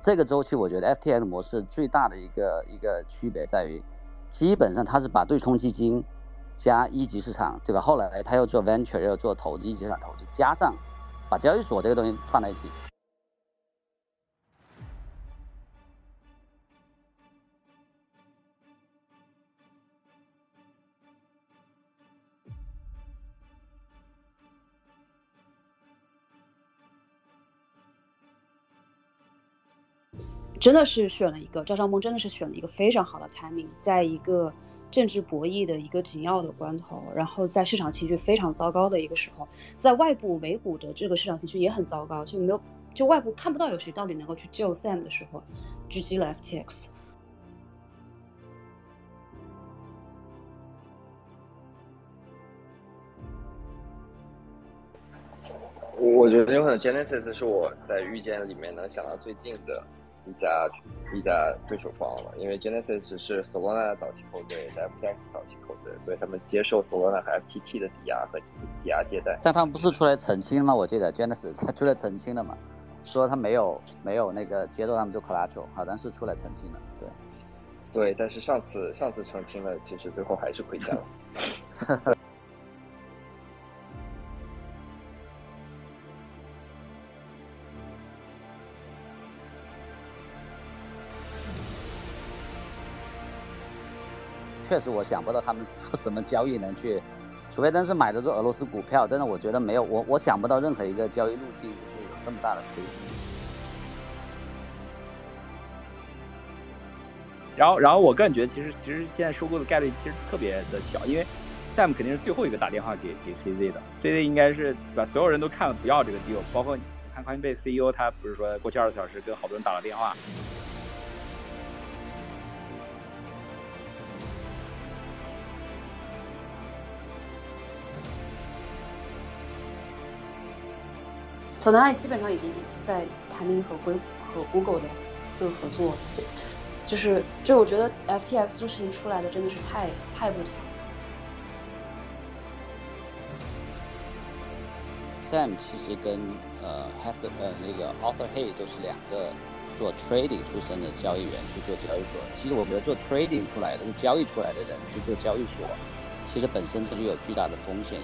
这个周期我觉得 FTX 模式最大的一个一个区别在于，基本上它是把对冲基金加一级市场，对吧？后来它又做 venture，又做投资一级市场投资，加上把交易所这个东西放在一起。真的是选了一个赵尚梦，真的是选了一个非常好的 timing，在一个政治博弈的一个紧要的关头，然后在市场情绪非常糟糕的一个时候，在外部美股的这个市场情绪也很糟糕，就没有就外部看不到有谁到底能够去救 Sam 的时候，狙击了 FTX。我觉得有可能 Genesis 是我在遇见里面能想到最近的。一家一家对手方了，因为 Genesis 是 Solana 的早期后队，FTX 早期后队，所以他们接受 Solana 和 FTT 的抵押和抵押借贷。但他们不是出来澄清吗？我记得 Genesis 他出来澄清了嘛，说他没有没有那个接受他们做 Collateral，好像是出来澄清了。对，对，但是上次上次澄清了，其实最后还是亏钱了。确实，我想不到他们做什么交易能去，除非真是买的做俄罗斯股票，真的我觉得没有，我我想不到任何一个交易路径就是有这么大的亏。然后，然后我个人觉得，其实其实现在收购的概率其实特别的小，因为 Sam 肯定是最后一个打电话给给 CZ 的，CZ 应该是把所有人都看了不要这个 deal，包括你看 Coinbase CEO 他不是说过去二十四小时跟好多人打了电话。索纳基本上已经在谈定和硅和 Google 的就是合作，就是就我觉得 FTX 这个事情出来的真的是太太不巧。Sam 其实跟呃 h a t 呃那个 Arthur Hay 都是两个做 trading 出身的交易员去做交易所。其实我觉得做 trading 出来的、交易出来的人去做交易所，其实本身就有巨大的风险。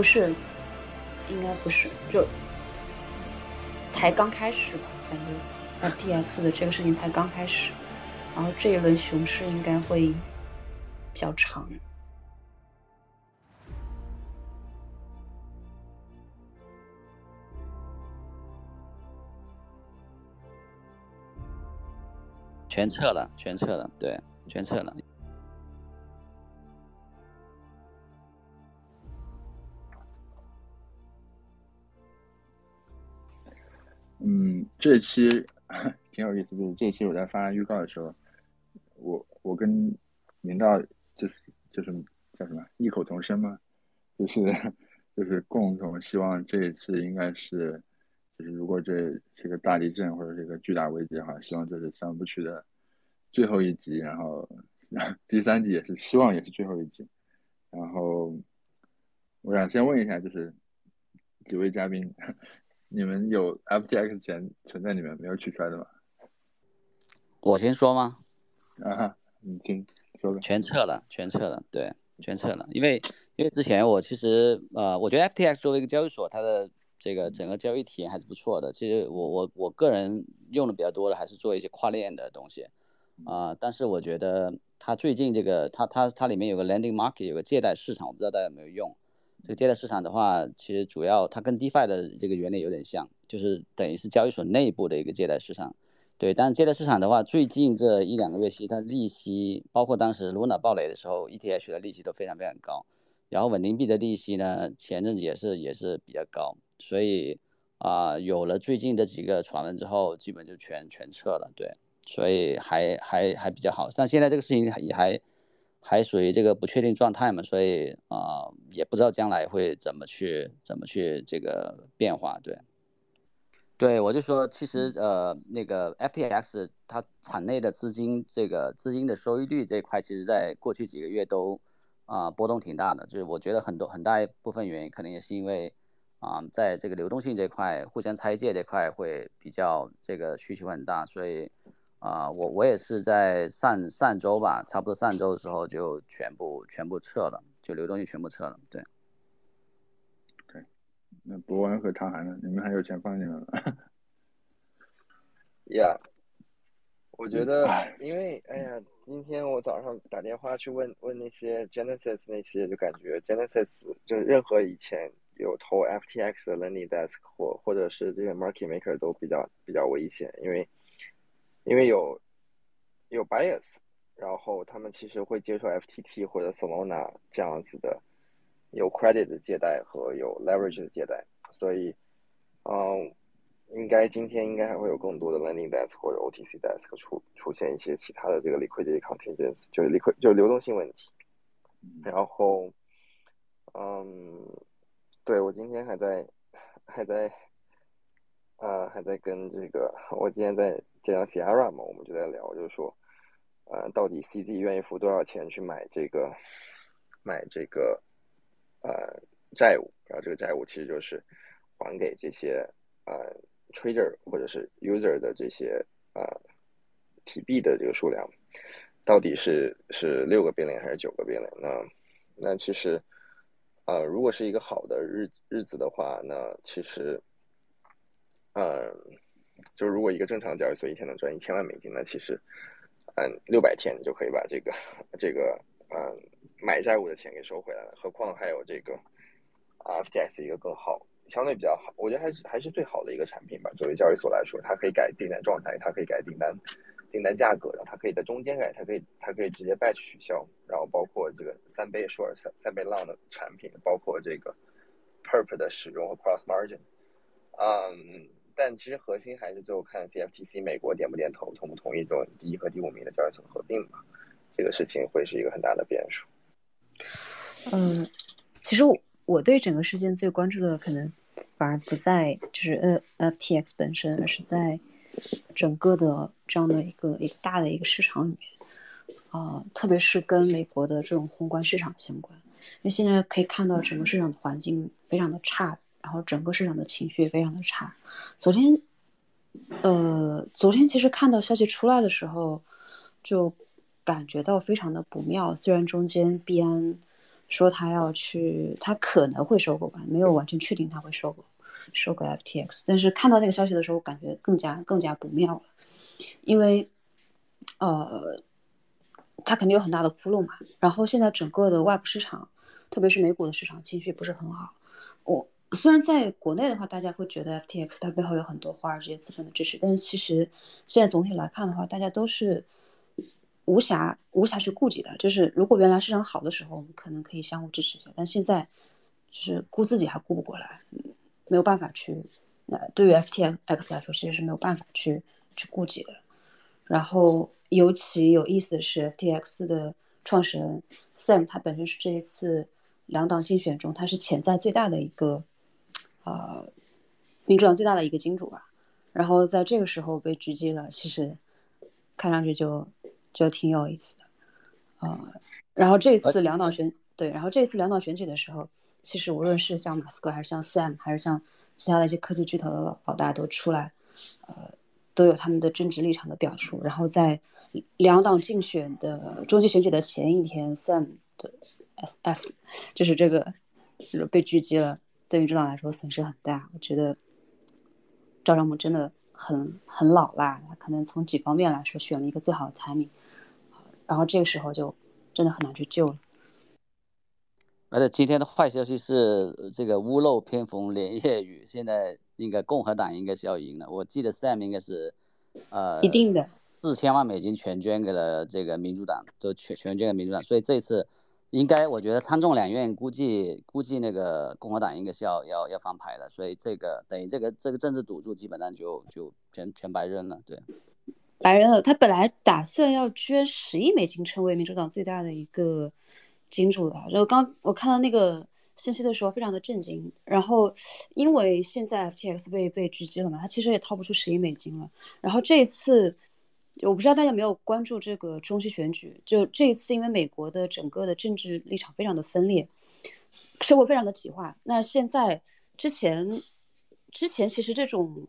不是，应该不是，就才刚开始吧。感觉 FTX 的这个事情才刚开始，然后这一轮熊市应该会比较长。全撤了，全撤了，对，全撤了。这期 挺有意思，就是这期我在发预告的时候，我我跟明道就是就是叫什么异口同声嘛，就是 就是共同希望这一次应该是，就是如果这是个大地震或者是一个巨大危机的话，希望这是三部曲的最后一集，然后 第三集也是希望也是最后一集，然后我想先问一下，就是几位嘉宾。你们有 FTX 钱存在里面没有取出来的吗？我先说吗？啊，你先说吧。全撤了，全撤了，对，全撤了。因为因为之前我其实呃，我觉得 FTX 作为一个交易所，它的这个整个交易体验还是不错的。其实我我我个人用的比较多的还是做一些跨链的东西啊。但是我觉得它最近这个它它它里面有个 lending market，有个借贷市场，我不知道大家有没有用。这个借贷市场的话，其实主要它跟 DeFi 的这个原理有点像，就是等于是交易所内部的一个借贷市场。对，但借贷市场的话，最近这一两个月，其实它利息，包括当时 Luna 暴雷的时候，ETH 的利息都非常非常高。然后稳定币的利息呢，前阵子也是也是比较高。所以啊，有了最近这几个传闻之后，基本就全全撤了。对，所以还还还比较好。但现在这个事情也还。还属于这个不确定状态嘛，所以啊，也不知道将来会怎么去怎么去这个变化。对，对，我就说，其实呃，那个 FTX 它场内的资金这个资金的收益率这一块，其实在过去几个月都啊波动挺大的。就是我觉得很多很大一部分原因，可能也是因为啊，在这个流动性这块互相拆借这块会比较这个需求很大，所以啊，我我也是在上上周吧，差不多上周的时候就全部全部撤了，就流动性全部撤了，对。对那博文和长涵呢？你们还有钱放进来了？呀，我觉得，因为哎呀，今天我早上打电话去问问那些 Genesis 那些，就感觉 Genesis 就是任何以前有投 FTX 的 Lending Desk 或或者是这些 Market Maker 都比较比较危险，因为因为有有 bias，然后他们其实会接受 FTT 或者 Solana 这样子的。有 credit 的借贷和有 leverage 的借贷，所以，嗯，应该今天应该还会有更多的 lending desk 或者 OTC desk 出出现一些其他的这个 liquidity contingents，就是 liquid 就是流动性问题。然后，嗯，对我今天还在还在，呃，还在跟这个我今天在见到 Sierra 嘛，我们就在聊，就是说，呃，到底 CZ 愿意付多少钱去买这个买这个。呃，债务，然后这个债务其实就是还给这些呃 trader 或者是 user 的这些呃 T 币的这个数量，到底是是六个变脸还是九个变脸那那其实呃，如果是一个好的日日子的话，那其实嗯，就是如果一个正常的交易所一天能赚一千万美金，那其实嗯六百天就可以把这个这个嗯。买债务的钱给收回来了，何况还有这个 FTX 一个更好，相对比较好，我觉得还是还是最好的一个产品吧。作为交易所来说，它可以改订单状态，它可以改订单订单价格，然后它可以在中间改，它可以它可以直接 batch 取消，然后包括这个三倍 short 三三倍 long 的产品，包括这个 perp 的使用和 cross margin。嗯，但其实核心还是最后看 CFTC 美国点不点头，同不同意这种第一和第五名的交易所合并嘛？这个事情会是一个很大的变数。嗯，其实我我对整个事件最关注的可能反而不在就是呃 FTX 本身，而是在整个的这样的一个一个大的一个市场里面啊，特别是跟美国的这种宏观市场相关。因为现在可以看到整个市场的环境非常的差，然后整个市场的情绪也非常的差。昨天，呃，昨天其实看到消息出来的时候，就感觉到非常的不妙。虽然中间币安。说他要去，他可能会收购吧，没有完全确定他会收购收购 FTX。但是看到那个消息的时候，感觉更加更加不妙了，因为，呃，他肯定有很大的窟窿嘛。然后现在整个的外部市场，特别是美股的市场情绪不是很好。我虽然在国内的话，大家会觉得 FTX 它背后有很多华尔街资本的支持，但是其实现在总体来看的话，大家都是。无暇无暇去顾及的，就是如果原来市场好的时候，我们可能可以相互支持一下，但现在就是顾自己还顾不过来，没有办法去。那对于 FTX 来说，其实是没有办法去去顾及的。然后尤其有意思的是，FTX 的创始人 Sam，他本身是这一次两党竞选中，他是潜在最大的一个呃民主党最大的一个金主吧。然后在这个时候被狙击了，其实看上去就。就挺有意思的，呃，然后这次两党选对，然后这次两党选举的时候，其实无论是像马斯克还是像 Sam 还是像其他的一些科技巨头的老大都出来，呃，都有他们的政治立场的表述。然后在两党竞选的中期选举的前一天，Sam 的 SF 就是这个被狙击了，对于政党来说损失很大。我觉得赵章木真的很很老辣，可能从几方面来说选了一个最好的 timing。然后这个时候就真的很难去救了。而且今天的坏消息是，这个屋漏偏逢连夜雨，现在应该共和党应该是要赢了。我记得 Sam 应该是，呃，一定的四千万美金全捐给了这个民主党，就全全捐给民主党，所以这次应该我觉得参众两院估计估计那个共和党应该是要要要翻牌的，所以这个等于这个这个政治赌注基本上就就全全白扔了，对。白扔了，他本来打算要捐十亿美金，成为民主党最大的一个金主的。然后刚我看到那个信息的时候非常的震惊。然后因为现在 FTX 被被狙击了嘛，他其实也掏不出十亿美金了。然后这一次，我不知道大家有没有关注这个中期选举，就这一次因为美国的整个的政治立场非常的分裂，社会非常的极化。那现在之前之前其实这种。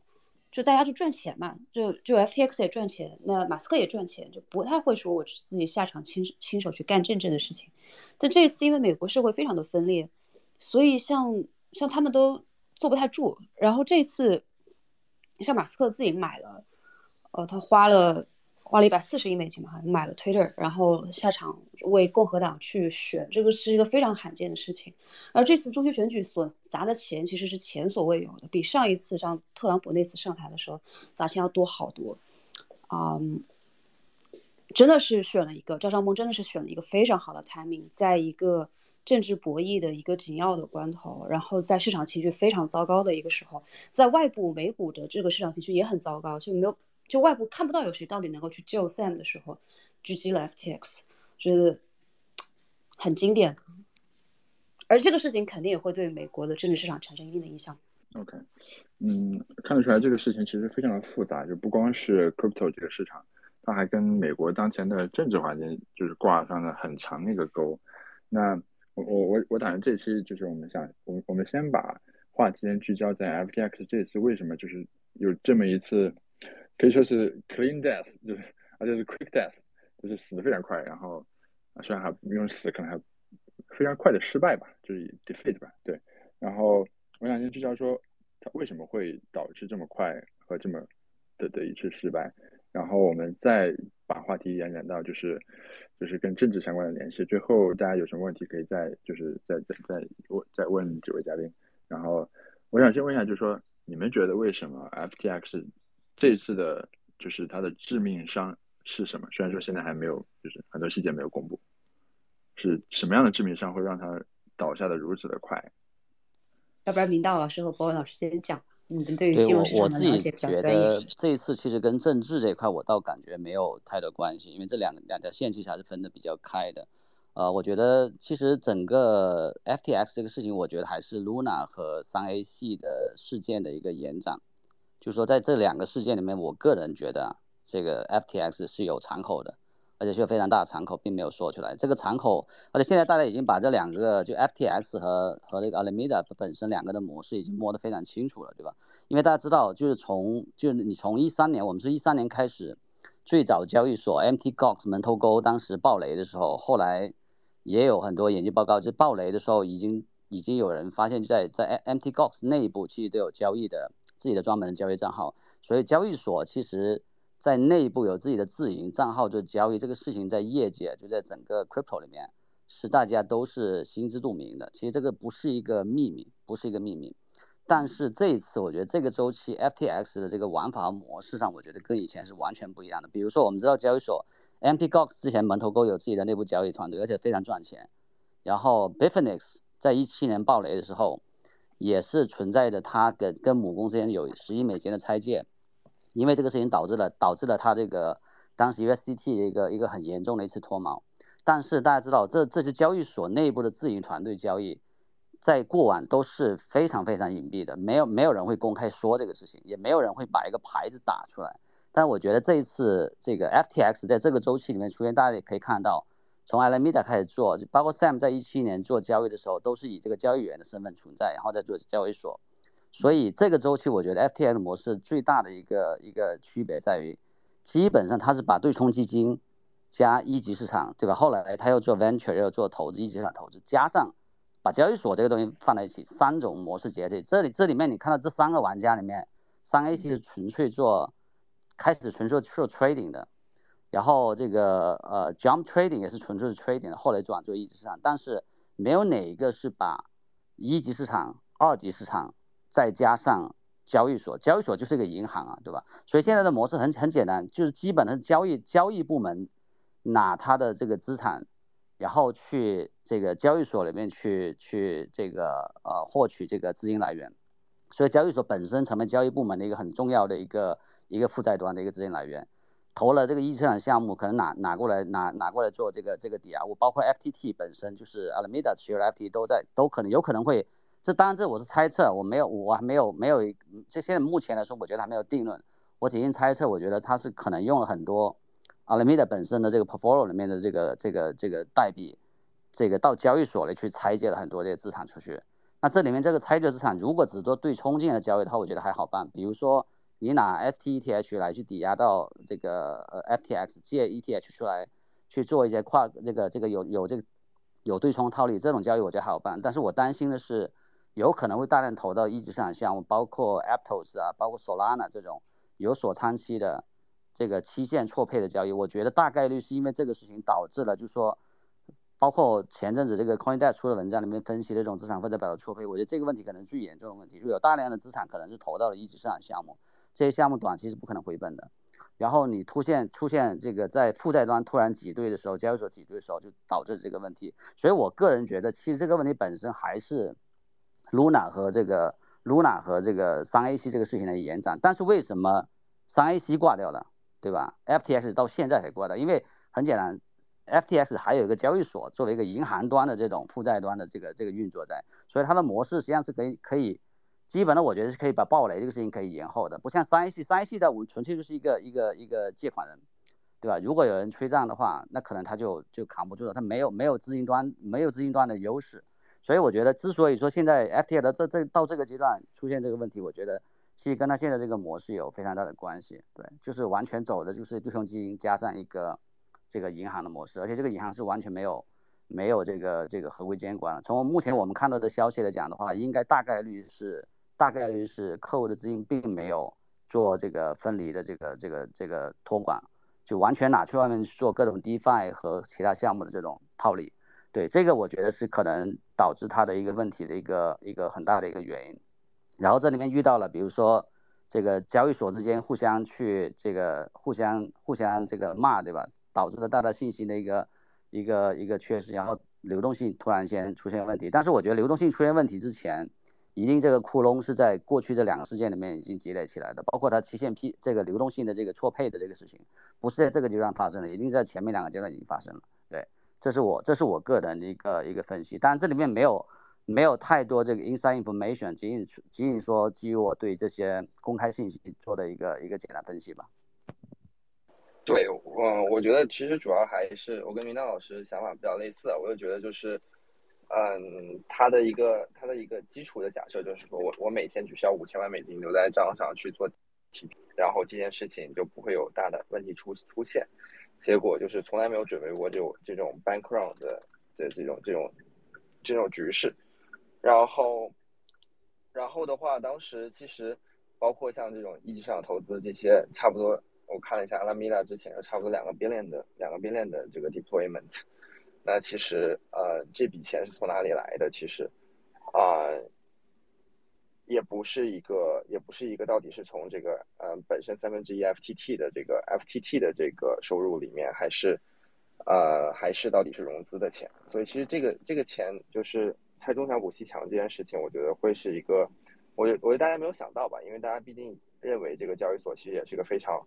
就大家就赚钱嘛，就就 FTX 也赚钱，那马斯克也赚钱，就不太会说我自己下场亲亲手去干政治的事情。但这一次因为美国社会非常的分裂，所以像像他们都坐不太住。然后这次像马斯克自己买了，呃，他花了。花了一百四十亿美金嘛，买了 Twitter，然后下场为共和党去选，这个是一个非常罕见的事情。而这次中期选举所砸的钱其实是前所未有的，比上一次让特朗普那次上台的时候砸钱要多好多。啊，真的是选了一个赵尚峰，真的是选了一个非常好的 timing，在一个政治博弈的一个紧要的关头，然后在市场情绪非常糟糕的一个时候，在外部美股的这个市场情绪也很糟糕，就没有。就外部看不到有谁到底能够去救 Sam 的时候，狙击了 FTX，觉得很经典。而这个事情肯定也会对美国的政治市场产生一定的影响。OK，嗯，看得出来这个事情其实非常的复杂，就不光是 crypto 这个市场，它还跟美国当前的政治环境就是挂上了很长的一个钩。那我我我我打算这期就是我们想，我我们先把话题先聚焦在 FTX 这次为什么就是有这么一次。可以说是 clean death，就是而且是 quick death，就是死的非常快，然后虽然还用死可能还非常快的失败吧，就是 defeat 吧，对。然后我想先聚焦说它为什么会导致这么快和这么的的一次失败，然后我们再把话题延展到就是就是跟政治相关的联系。最后大家有什么问题可以再就是再再再问再问几位嘉宾。然后我想先问一下，就是说你们觉得为什么 FTX？这一次的，就是它的致命伤是什么？虽然说现在还没有，就是很多细节没有公布，是什么样的致命伤会让他倒下的如此的快？要不然明道老师和博文老师先讲，你们对于金融市场的了解比较觉得这一次其实跟政治这一块，我倒感觉没有太多关系，因为这两两条线其实还是分的比较开的。呃，我觉得其实整个 FTX 这个事情，我觉得还是 Luna 和三 A 系的事件的一个延展。就是说，在这两个事件里面，我个人觉得这个 FTX 是有敞口的，而且是有非常大的敞口，并没有说出来。这个敞口，而且现在大家已经把这两个，就 FTX 和和那个 Alameda 本身两个的模式已经摸得非常清楚了，对吧？因为大家知道，就是从就是你从一三年，我们是一三年开始，最早交易所 MT Gox 门头沟当时爆雷的时候，后来也有很多研究报告，就爆雷的时候已经已经有人发现，在在 MT Gox 内部其实都有交易的。自己的专门的交易账号，所以交易所其实在内部有自己的自营账号做交易，这个事情在业界就在整个 crypto 里面是大家都是心知肚明的。其实这个不是一个秘密，不是一个秘密。但是这一次，我觉得这个周期 FTX 的这个玩法模式上，我觉得跟以前是完全不一样的。比如说，我们知道交易所 MT Gox 之前门头沟有自己的内部交易团队，而且非常赚钱。然后 Bitfinex 在一七年暴雷的时候。也是存在着他跟跟母公司间有十亿美金的拆借，因为这个事情导致了导致了他这个当时 USDT 一个一个很严重的一次脱锚。但是大家知道，这这些交易所内部的自营团队交易，在过往都是非常非常隐蔽的，没有没有人会公开说这个事情，也没有人会把一个牌子打出来。但我觉得这一次这个 FTX 在这个周期里面出现，大家也可以看到。从 Alameda 开始做，包括 Sam 在一七年做交易的时候，都是以这个交易员的身份存在，然后再做交易所。所以这个周期，我觉得 FTX 模式最大的一个一个区别在于，基本上它是把对冲基金加一级市场，对吧？后来他又做 Venture，又做投资一级市场投资，加上把交易所这个东西放在一起，三种模式结合。这里这里面你看到这三个玩家里面，三 A 是纯粹做开始纯粹做 trading 的。然后这个呃，jump trading 也是纯粹是 trading 的，后来转做一级市场，但是没有哪一个是把一级市场、二级市场再加上交易所，交易所就是一个银行啊，对吧？所以现在的模式很很简单，就是基本的交易交易部门拿他的这个资产，然后去这个交易所里面去去这个呃获取这个资金来源，所以交易所本身成为交易部门的一个很重要的一个一个负债端的一个资金来源。投了这个一级市场项目，可能拿拿过来拿拿过来做这个这个抵押物，包括 FTT 本身就是 Alameda 持有 FT 都在都可能有可能会，这当然这我是猜测，我没有我还没有没有这现在目前来说，我觉得还没有定论，我仅仅猜测，我觉得他是可能用了很多 Alameda 本身的这个 portfolio 里面的这个这个这个代币，这个到交易所里去拆借了很多这些资产出去。那这里面这个拆借资产如果只做对冲进的交易的话，我觉得还好办，比如说。你拿 STETH 来去抵押到这个呃 FTX 借 ETH 出来去做一些跨这个这个有有这个有对冲套利这种交易，我觉得好办。但是我担心的是，有可能会大量投到一级市场项目，包括 Aptos 啊，包括 Solana 这种有锁仓期的这个期限错配的交易。我觉得大概率是因为这个事情导致了，就是说，包括前阵子这个 CoinDesk 出的文章里面分析的这种资产负债表的错配，我觉得这个问题可能最严重的问题，就有大量的资产可能是投到了一级市场项目。这些项目短期是不可能回本的，然后你出现出现这个在负债端突然挤兑的时候，交易所挤兑的时候就导致这个问题。所以我个人觉得，其实这个问题本身还是 Luna 和这个 Luna 和这个三 AC 这个事情的延展。但是为什么三 AC 挂掉了，对吧？FTX 到现在才挂掉，因为很简单，FTX 还有一个交易所作为一个银行端的这种负债端的这个这个运作在，所以它的模式实际上是可以可以。基本的，我觉得是可以把暴雷这个事情可以延后的，不像三系，三系在我们纯粹就是一个一个一个借款人，对吧？如果有人催账的话，那可能他就就扛不住了，他没有没有资金端没有资金端的优势，所以我觉得之所以说现在 FTX 的这这到这个阶段出现这个问题，我觉得其实跟他现在这个模式有非常大的关系，对，就是完全走的就是对冲基金加上一个这个银行的模式，而且这个银行是完全没有没有这个这个合规监管。从目前我们看到的消息来讲的话，应该大概率是。大概率是客户的资金并没有做这个分离的这个这个这个托管，就完全拿去外面做各种 DeFi 和其他项目的这种套利。对这个，我觉得是可能导致它的一个问题的一个一个很大的一个原因。然后这里面遇到了，比如说这个交易所之间互相去这个互相互相这个骂，对吧？导致了大家信息的一个一个一个缺失，然后流动性突然间出现问题。但是我觉得流动性出现问题之前。一定这个窟窿是在过去这两个事件里面已经积累起来的，包括它期限批这个流动性的这个错配的这个事情，不是在这个阶段发生的，一定在前面两个阶段已经发生了。对，这是我这是我个人的一个一个分析，当然这里面没有没有太多这个 inside information，仅仅仅仅说基于我对这些公开信息做的一个一个简单分析吧。对，嗯，我觉得其实主要还是我跟明道老师想法比较类似，我就觉得就是。嗯，他的一个他的一个基础的假设就是说我我每天只需要五千万美金留在账上去做 TP，，然后这件事情就不会有大的问题出出现。结果就是从来没有准备过这种这种 bank run 的的这种这种这种局势。然后然后的话，当时其实包括像这种一级市场投资这些，差不多我看了一下阿拉米拉之前有差不多两个 billion 的两个 billion 的这个 deployment。那其实，呃，这笔钱是从哪里来的？其实，啊，也不是一个，也不是一个，到底是从这个，嗯，本身三分之一 FTT 的这个 FTT 的这个收入里面，还是，呃，还是到底是融资的钱？所以，其实这个这个钱就是拆中小股息强这件事情，我觉得会是一个，我我觉得大家没有想到吧？因为大家毕竟认为这个交易所其实也是一个非常，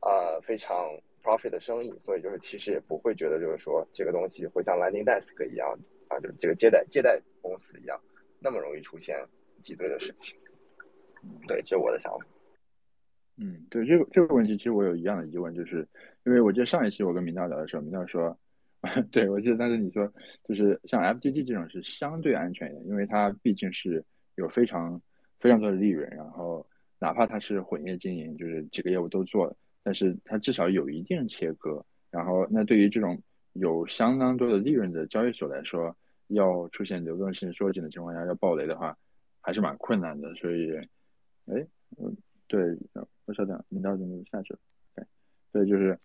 呃，非常。Profit 的生意，所以就是其实也不会觉得就是说这个东西会像 Landing Desk 一样啊，就是这个借贷借贷公司一样那么容易出现挤兑的事情。对，这是我的想法。嗯，对，这个这个问题其实我有一样的疑问，就是因为我记得上一期我跟明道聊的时候，明道说，对我记得当时你说就是像 FTT 这种是相对安全的，因为它毕竟是有非常非常多的利润，然后哪怕它是混业经营，就是几个业务都做了。但是它至少有一定切割，然后那对于这种有相当多的利润的交易所来说，要出现流动性缩紧的情况下要暴雷的话，还是蛮困难的。所以，哎，嗯，对，我稍等，领导怎么下去了？对，对，就是，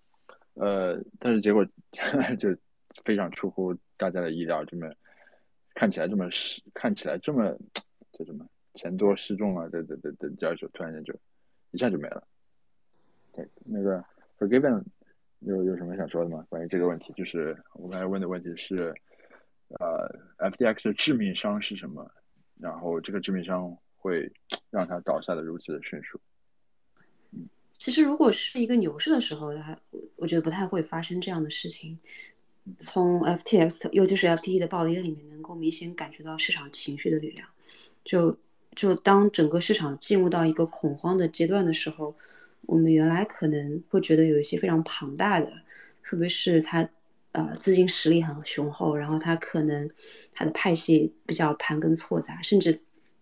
呃，但是结果 就非常出乎大家的意料，这么看起来这么失，看起来这么叫什么钱多势众啊，的的的的交易所突然间就一下就没了。对，那个 Forgiven 有有什么想说的吗？关于这个问题，就是我刚才问的问题是，呃，FTX 的致命伤是什么？然后这个致命伤会让它倒下的如此的迅速。嗯，其实如果是一个牛市的时候，它我觉得不太会发生这样的事情。从 FTX，尤其是 FTE 的暴跌里面，能够明显感觉到市场情绪的力量。就就当整个市场进入到一个恐慌的阶段的时候，我们原来可能会觉得有一些非常庞大的，特别是它呃资金实力很雄厚，然后它可能它的派系比较盘根错杂，甚至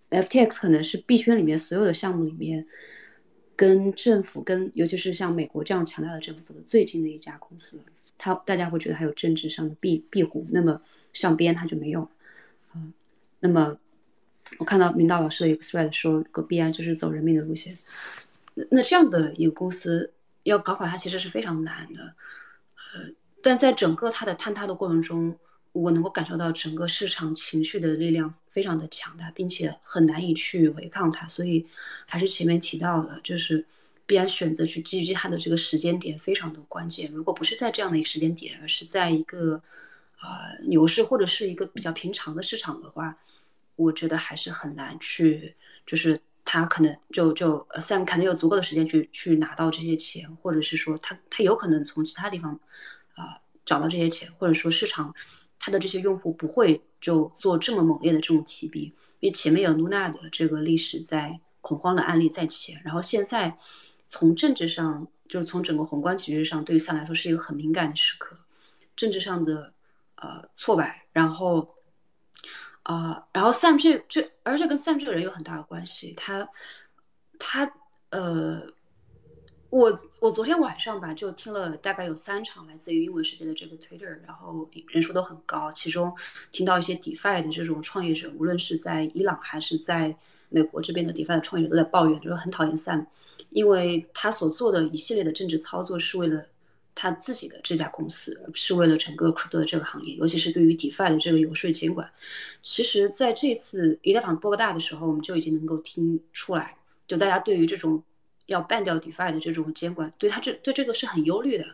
FTX 可能是币圈里面所有的项目里面跟政府跟尤其是像美国这样强大的政府走的最近的一家公司。他大家会觉得它有政治上的庇庇护，那么上边他就没有，嗯，那么我看到明道老师的一个 thread 说，个币安就是走人民的路线，那这样的一个公司要搞垮它其实是非常难的，呃，但在整个它的坍塌的过程中，我能够感受到整个市场情绪的力量非常的强大，并且很难以去违抗它，所以还是前面提到的，就是。必然选择去基于它的这个时间点非常的关键。如果不是在这样的一个时间点，而是在一个呃牛市或者是一个比较平常的市场的话，我觉得还是很难去，就是他可能就就 Sam 肯定有足够的时间去去拿到这些钱，或者是说他他有可能从其他地方啊找到这些钱，或者说市场他的这些用户不会就做这么猛烈的这种提币，因为前面有 Luna 的这个历史在恐慌的案例在前，然后现在。从政治上，就是从整个宏观局势上，对于 Sam 来说是一个很敏感的时刻，政治上的呃挫败，然后啊，然后 Sam 这这，而且跟 Sam 这个人有很大的关系，他他呃，我我昨天晚上吧，就听了大概有三场来自于英文世界的这个 Twitter，然后人数都很高，其中听到一些 DeFi 的这种创业者，无论是在伊朗还是在美国这边的 DeFi 的创业者都在抱怨，就是很讨厌 Sam。因为他所做的一系列的政治操作是为了他自己的这家公司，是为了整个 crypto 的这个行业，尤其是对于 DeFi 的这个游说监管。其实，在这次以太坊波个大的时候，我们就已经能够听出来，就大家对于这种要 ban 掉 DeFi 的这种监管，对他这对这个是很忧虑的。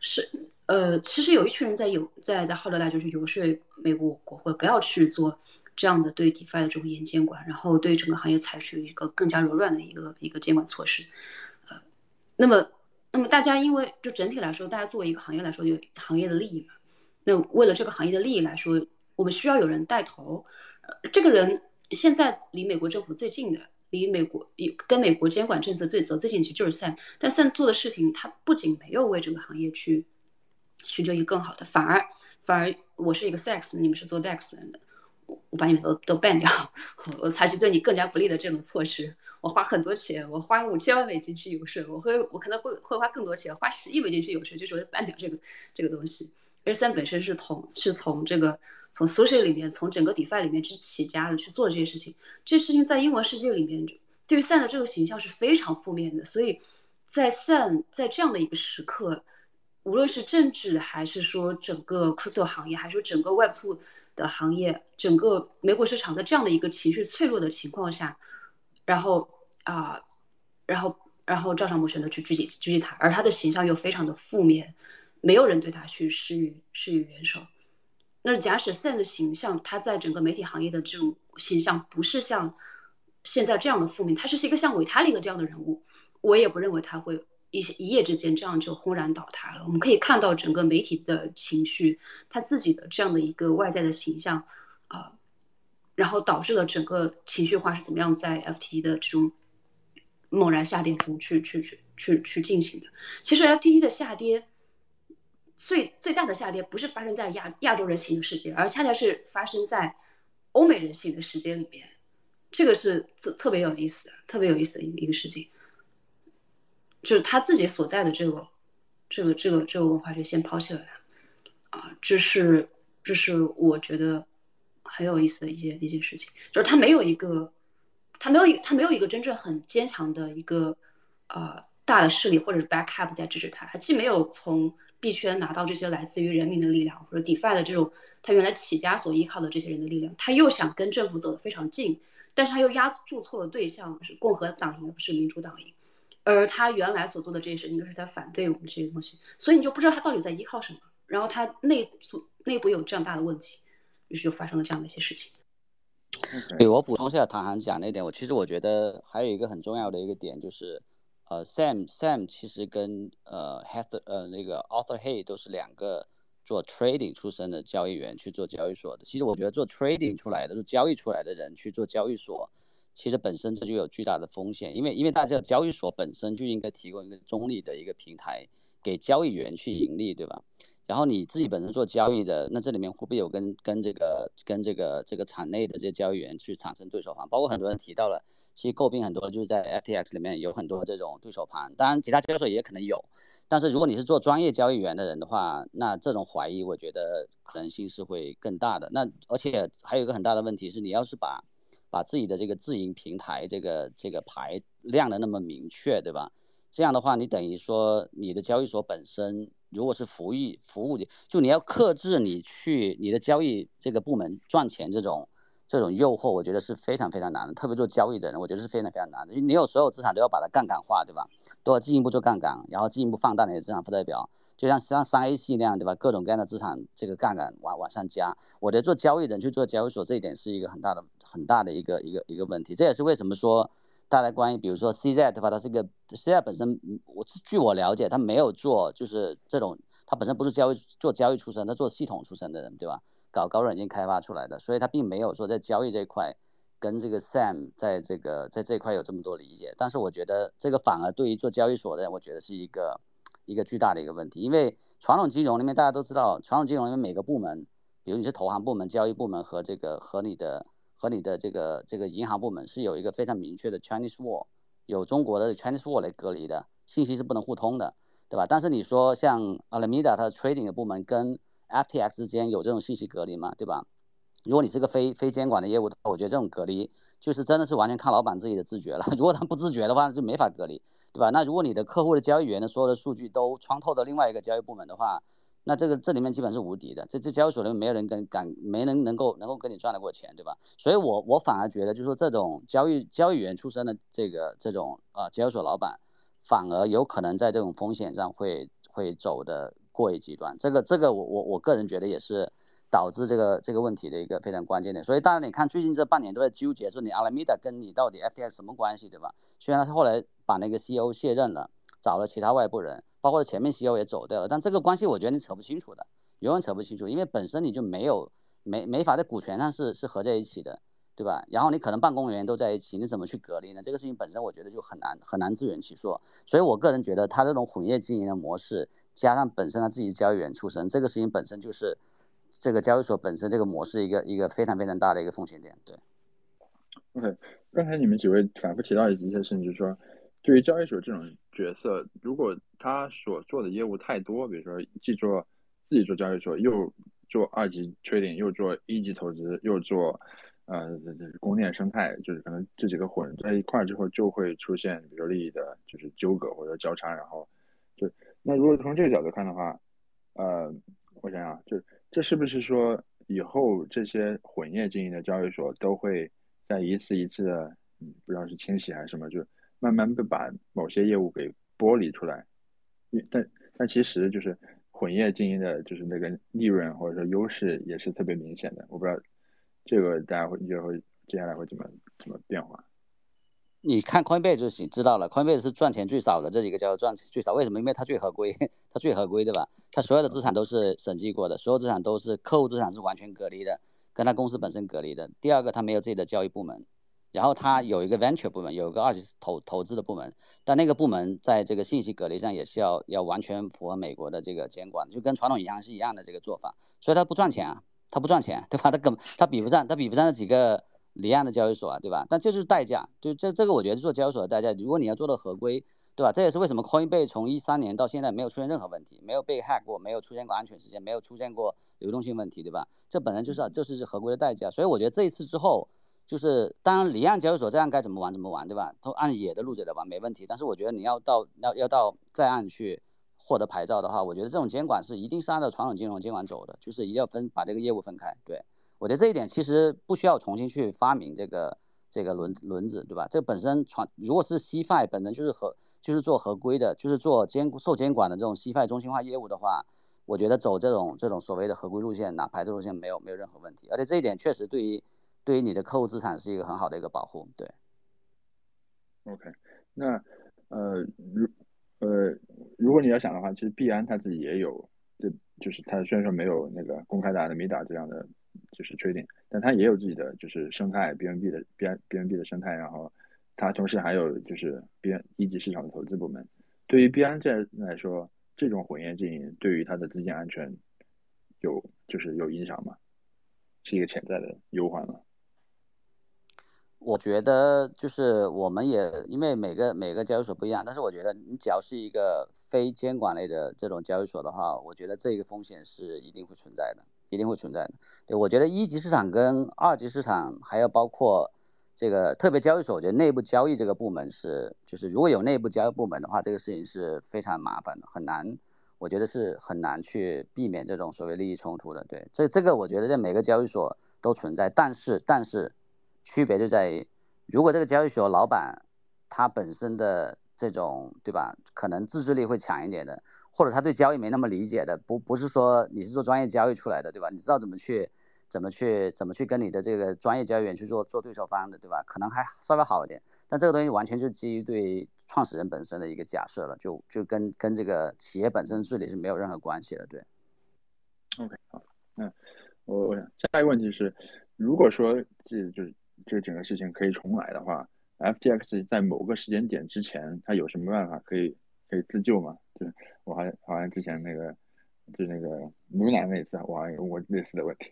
是，呃，其实有一群人在有在在号召大家去游说美国国会不要去做。这样的对 DeFi 的这种严监管，然后对整个行业采取一个更加柔软的一个一个监管措施，呃，那么那么大家因为就整体来说，大家作为一个行业来说有行业的利益嘛，那为了这个行业的利益来说，我们需要有人带头，呃，这个人现在离美国政府最近的，离美国跟美国监管政策最走最近其实就是 Sam，但 Sam 做的事情，他不仅没有为这个行业去寻求一个更好的，反而反而我是一个 Sex，你们是做 Dex 的。我把你们都都办掉，我采取对你更加不利的这种措施。我花很多钱，我花五千万美金去游说，我会我可能会会花更多钱，花十亿美金去游说，就是为了办掉这个这个东西。而三本身是从是从这个从 social 里面，从整个 defi 里面去起家的去做这些事情。这事情在英文世界里面，对于 Sam 的这个形象是非常负面的。所以在 Sam 在这样的一个时刻。无论是政治，还是说整个 crypto 行业，还是说整个 Web2 的行业，整个美国市场在这样的一个情绪脆弱的情况下，然后啊，然后然后赵尚谋选择去狙击狙击他，而他的形象又非常的负面，没有人对他去施予施予援手。那假使 Sam 的形象，他在整个媒体行业的这种形象不是像现在这样的负面，他是一个像维塔利的这样的人物，我也不认为他会。一一夜之间，这样就轰然倒塌了。我们可以看到整个媒体的情绪，他自己的这样的一个外在的形象，啊，然后导致了整个情绪化是怎么样在 FTT 的这种猛然下跌中去去去去去进行的。其实 FTT 的下跌，最最大的下跌不是发生在亚亚洲人行的世界，而恰恰是发生在欧美人行的世界里面。这个是特特别有意思的，特别有意思的一个一个事情。就是他自己所在的这个，这个这个这个文化就先抛弃了他，啊，这是这是我觉得很有意思的一件一件事情，就是他没有一个，他没有一他没有一个真正很坚强的一个呃大的势力或者是 backup 在支持他，他既没有从币圈拿到这些来自于人民的力量或者 DeFi 的这种他原来起家所依靠的这些人的力量，他又想跟政府走得非常近，但是他又压住错了对象，是共和党赢不是民主党赢。而他原来所做的这些事情，就是在反对我们这些东西，所以你就不知道他到底在依靠什么。然后他内部内部有这样大的问题，于是就发生了这样的一些事情。对我补充一下唐涵讲那点，我其实我觉得还有一个很重要的一个点就是，呃，Sam Sam 其实跟呃 Heather 呃那个 Arthur Hay 都是两个做 trading 出身的交易员去做交易所的。其实我觉得做 trading 出来的，做交易出来的人去做交易所，其实本身这就有巨大的风险，因为因为大家交易所本身就应该提供一个中立的一个平台给交易员去盈利，对吧？然后你自己本身做交易的，那这里面会不会有跟跟这个跟这个这个场内的这些交易员去产生对手盘？包括很多人提到了。其实诟病很多就是在 FTX 里面有很多这种对手盘，当然其他交易所也可能有，但是如果你是做专业交易员的人的话，那这种怀疑我觉得可能性是会更大的。那而且还有一个很大的问题是，你要是把把自己的这个自营平台这个这个牌亮的那么明确，对吧？这样的话，你等于说你的交易所本身如果是服务服务的，就你要克制你去你的交易这个部门赚钱这种。这种诱惑，我觉得是非常非常难的，特别做交易的人，我觉得是非常非常难的。你有所有资产都要把它杠杆化，对吧？都要进一步做杠杆，然后进一步放大你的资产负债表，就像像三 A 系那样，对吧？各种各样的资产这个杠杆往往上加。我觉得做交易人去做交易所这一点是一个很大的很大的一个一个一个问题。这也是为什么说大家关于比如说 CZ 对吧？它是一个 CZ 本身，我据我了解，他没有做就是这种，他本身不是交易做交易出身，他做系统出身的人，对吧？搞高软件开发出来的，所以他并没有说在交易这一块跟这个 Sam 在这个在这一块有这么多理解。但是我觉得这个反而对于做交易所的人，我觉得是一个一个巨大的一个问题。因为传统金融里面大家都知道，传统金融里面每个部门，比如你是投行部门、交易部门和这个和你的和你的这个这个银行部门是有一个非常明确的 Chinese Wall，有中国的 Chinese Wall 来隔离的，信息是不能互通的，对吧？但是你说像 Alameda 它的 Trading 的部门跟 FTX 之间有这种信息隔离吗？对吧？如果你是个非非监管的业务，我觉得这种隔离就是真的是完全看老板自己的自觉了。如果他不自觉的话，就没法隔离，对吧？那如果你的客户的交易员的所有的数据都穿透到另外一个交易部门的话，那这个这里面基本是无敌的。这这交易所里面没有人跟敢，没人能够能够跟你赚得过钱，对吧？所以我我反而觉得，就是说这种交易交易员出身的这个这种呃交易所老板，反而有可能在这种风险上会会走的。过于极端，这个这个我我我个人觉得也是导致这个这个问题的一个非常关键点。所以当然你看最近这半年都在纠结说你阿拉米达跟你到底 FTX 什么关系，对吧？虽然他后来把那个 CEO 卸任了，找了其他外部人，包括前面 CEO 也走掉了，但这个关系我觉得你扯不清楚的，永远扯不清楚，因为本身你就没有没没法在股权上是是合在一起的，对吧？然后你可能办公人员都在一起，你怎么去隔离呢？这个事情本身我觉得就很难很难自圆其说。所以我个人觉得他这种混业经营的模式。加上本身他自己交易员出身，这个事情本身就是这个交易所本身这个模式一个一个非常非常大的一个风险点。对，OK，刚才你们几位反复提到的一些事情，就是说，对于交易所这种角色，如果他所做的业务太多，比如说既做自己做交易所，又做二级确定又做一级投资，又做呃这这供链生态，就是可能这几个混在一块之后，就会出现比如利益的就是纠葛或者交叉，然后就。那如果从这个角度看的话，呃，我想想，就这是不是说以后这些混业经营的交易所都会在一次一次的，嗯，不知道是清洗还是什么，就慢慢的把某些业务给剥离出来？但但其实就是混业经营的，就是那个利润或者说优势也是特别明显的。我不知道这个大家会以后接下来会怎么怎么变化？你看 Coinbase 就行，知道了。Coinbase 是赚钱最少的这几个叫赚最少，为什么？因为它最合规，它最合规，对吧？它所有的资产都是审计过的，所有资产都是客户资产是完全隔离的，跟它公司本身隔离的。第二个，它没有自己的交易部门，然后它有一个 venture 部门，有一个二级投投资的部门，但那个部门在这个信息隔离上也是要要完全符合美国的这个监管，就跟传统银行是一样的这个做法，所以它不赚钱啊，它不赚钱，对吧？它根它比不上，它比不上那几个。离岸的交易所啊，对吧？但这就是代价，就这这个，我觉得做交易所的代价。如果你要做到合规，对吧？这也是为什么 Coinbase 从一三年到现在没有出现任何问题，没有被 hack 过，没有出现过安全事件，没有出现过流动性问题，对吧？这本来就是就是合规的代价。所以我觉得这一次之后，就是当然离岸交易所这样该怎么玩怎么玩，对吧？都按野的路子来玩没问题。但是我觉得你要到要要到在岸去获得牌照的话，我觉得这种监管是一定是按照传统金融监管走的，就是一定要分把这个业务分开，对。我觉得这一点其实不需要重新去发明这个这个轮轮子，对吧？这本身传如果是 CFI 本身就是合就是做合规的，就是做监受监管的这种 CFI 中心化业务的话，我觉得走这种这种所谓的合规路线哪牌照路线没有没有任何问题，而且这一点确实对于对于你的客户资产是一个很好的一个保护，对。OK，那呃，如呃，如果你要想的话，其实币安它自己也有，就就是它虽然说没有那个公开的阿米达这样的就是 trading，但它也有自己的就是生态 BNB 的 B BNB 的生态，然后它同时还有就是 B 一级市场的投资部门。对于 BNB 来说，这种混业经营对于它的资金安全有就是有影响吗？是一个潜在的忧患吗？我觉得就是我们也因为每个每个交易所不一样，但是我觉得你只要是一个非监管类的这种交易所的话，我觉得这个风险是一定会存在的，一定会存在的。对我觉得一级市场跟二级市场还要包括这个特别交易所，我觉得内部交易这个部门是就是如果有内部交易部门的话，这个事情是非常麻烦的，很难，我觉得是很难去避免这种所谓利益冲突的。对，这这个我觉得在每个交易所都存在，但是但是。区别就在于，如果这个交易所老板他本身的这种对吧，可能自制力会强一点的，或者他对交易没那么理解的，不不是说你是做专业交易出来的对吧？你知道怎么去怎么去怎么去跟你的这个专业交易员去做做对手方的对吧？可能还稍微好一点，但这个东西完全就基于对创始人本身的一个假设了，就就跟跟这个企业本身治理是没有任何关系的，对。OK，好，那我我想下一个问题是，如果说这就是。这整个事情可以重来的话，FTX 在某个时间点之前，它有什么办法可以可以自救吗？就我还好像之前那个就那个 Luna 那次，我还问过类似的问题。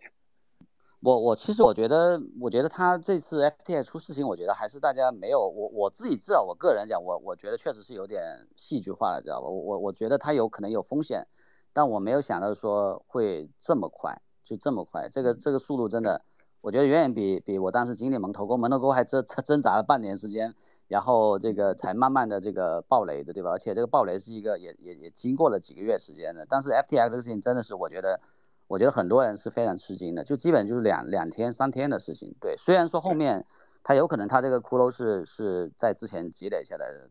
我我其实我觉得，我觉得他这次 FTX 出事情，我觉得还是大家没有我我自己知道，我个人讲，我我觉得确实是有点戏剧化了，知道吧？我我我觉得他有可能有风险，但我没有想到说会这么快，就这么快，这个这个速度真的。我觉得远远比比我当时经历蒙头沟，蒙头沟还挣挣扎了半年时间，然后这个才慢慢的这个爆雷的，对吧？而且这个爆雷是一个也也也经过了几个月时间的。但是 FTX 这个事情真的是我觉得，我觉得很多人是非常吃惊的，就基本就是两两天三天的事情。对，虽然说后面它有可能它这个窟窿是是在之前积累下来的，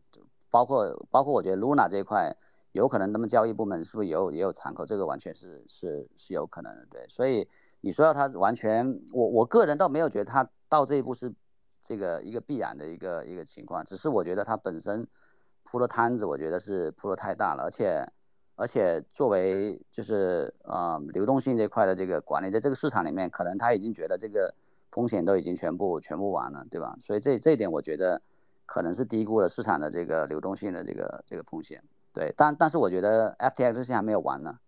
包括包括我觉得 Luna 这一块有可能他们交易部门是不是也有也有敞口，这个完全是是是有可能的，对，所以。你说要他完全，我我个人倒没有觉得他到这一步是这个一个必然的一个一个情况，只是我觉得他本身铺的摊子，我觉得是铺的太大了，而且而且作为就是呃流动性这块的这个管理，在这个市场里面，可能他已经觉得这个风险都已经全部全部完了，对吧？所以这这一点我觉得可能是低估了市场的这个流动性的这个这个风险，对，但但是我觉得 FTX 现在还没有完呢。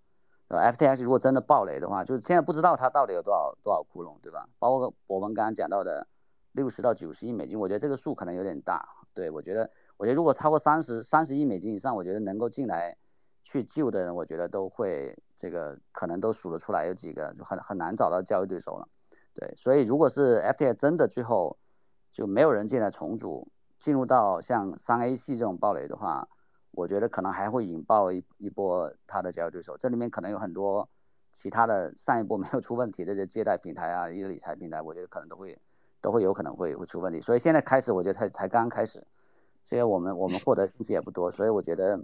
FTX 如果真的暴雷的话，就是现在不知道它到底有多少多少窟窿，对吧？包括我们刚刚讲到的六十到九十亿美金，我觉得这个数可能有点大。对我觉得，我觉得如果超过三十三十亿美金以上，我觉得能够进来去救的人，我觉得都会这个可能都数得出来有几个，就很很难找到交易对手了。对，所以如果是 FTX 真的最后就没有人进来重组，进入到像三 A 系这种暴雷的话。我觉得可能还会引爆一一波他的交易对手，这里面可能有很多其他的上一波没有出问题的这些借贷平台啊，一个理财平台，我觉得可能都会都会有可能会会出问题。所以现在开始，我觉得才才刚开始，这些我们我们获得信息也不多，所以我觉得，